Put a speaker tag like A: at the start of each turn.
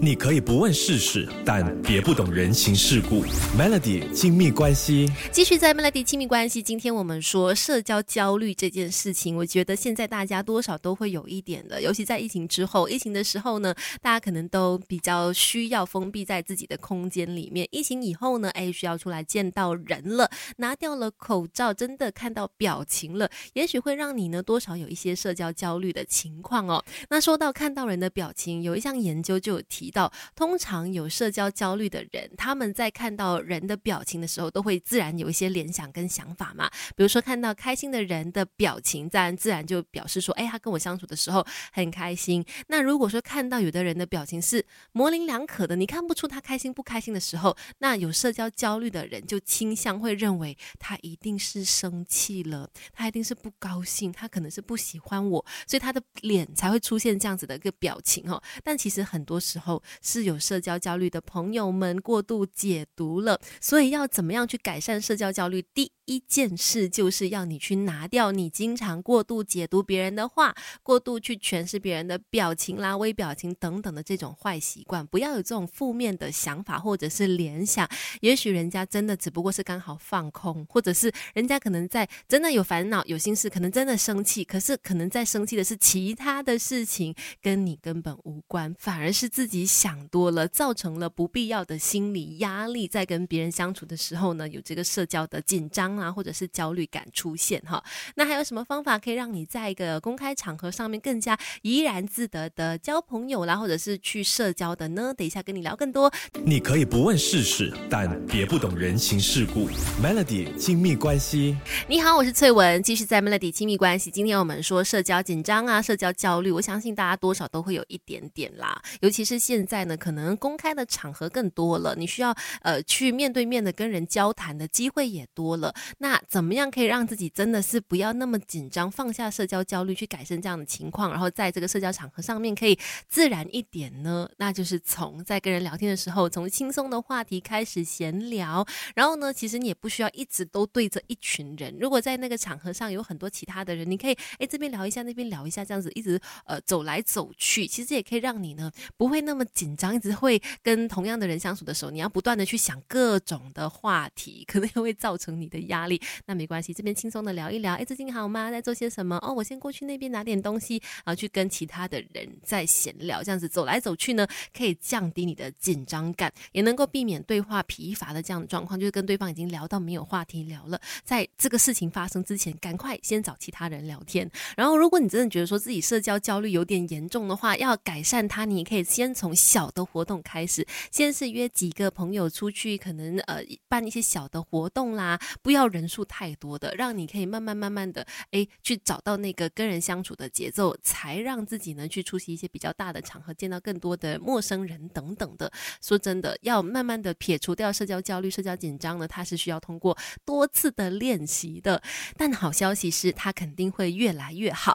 A: 你可以不问世事，但别不懂人情世故。Melody 亲密关系，
B: 继续在 Melody 亲密关系。今天我们说社交焦虑这件事情，我觉得现在大家多少都会有一点的，尤其在疫情之后。疫情的时候呢，大家可能都比较需要封闭在自己的空间里面。疫情以后呢，哎，需要出来见到人了，拿掉了口罩，真的看到表情了，也许会让你呢多少有一些社交焦虑的情况哦。那说到看到人的表情，有一项研究就有提。到通常有社交焦虑的人，他们在看到人的表情的时候，都会自然有一些联想跟想法嘛。比如说看到开心的人的表情，自然自然就表示说，哎，他跟我相处的时候很开心。那如果说看到有的人的表情是模棱两可的，你看不出他开心不开心的时候，那有社交焦虑的人就倾向会认为他一定是生气了，他一定是不高兴，他可能是不喜欢我，所以他的脸才会出现这样子的一个表情哦。但其实很多时候。是有社交焦虑的朋友们过度解读了，所以要怎么样去改善社交焦虑？第一件事就是要你去拿掉你经常过度解读别人的话，过度去诠释别人的表情啦、微表情等等的这种坏习惯，不要有这种负面的想法或者是联想。也许人家真的只不过是刚好放空，或者是人家可能在真的有烦恼、有心事，可能真的生气，可是可能在生气的是其他的事情，跟你根本无关，反而是自己想多了，造成了不必要的心理压力，在跟别人相处的时候呢，有这个社交的紧张。啊，或者是焦虑感出现哈，那还有什么方法可以让你在一个公开场合上面更加怡然自得的交朋友啦，或者是去社交的呢？等一下跟你聊更多。
A: 你可以不问世事，但别不懂人情世故。Melody 亲密关系，
B: 你好，我是翠文，继续在 Melody 亲密关系。今天我们说社交紧张啊，社交焦虑，我相信大家多少都会有一点点啦。尤其是现现在呢，可能公开的场合更多了，你需要呃去面对面的跟人交谈的机会也多了。那怎么样可以让自己真的是不要那么紧张，放下社交焦虑，去改善这样的情况，然后在这个社交场合上面可以自然一点呢？那就是从在跟人聊天的时候，从轻松的话题开始闲聊，然后呢，其实你也不需要一直都对着一群人。如果在那个场合上有很多其他的人，你可以哎这边聊一下，那边聊一下，这样子一直呃走来走去，其实也可以让你呢不会那么紧张，一直会跟同样的人相处的时候，你要不断的去想各种的话题，可能也会造成你的压。力那没关系，这边轻松的聊一聊。哎，最近好吗？在做些什么？哦，我先过去那边拿点东西，然后去跟其他的人在闲聊。这样子走来走去呢，可以降低你的紧张感，也能够避免对话疲乏的这样的状况。就是跟对方已经聊到没有话题聊了，在这个事情发生之前，赶快先找其他人聊天。然后，如果你真的觉得说自己社交焦虑有点严重的话，要改善它，你可以先从小的活动开始，先是约几个朋友出去，可能呃办一些小的活动啦，不要。人数太多的，让你可以慢慢慢慢的哎，去找到那个跟人相处的节奏，才让自己呢去出席一些比较大的场合，见到更多的陌生人等等的。说真的，要慢慢的撇除掉社交焦虑、社交紧张呢，它是需要通过多次的练习的。但好消息是，它肯定会越来越好。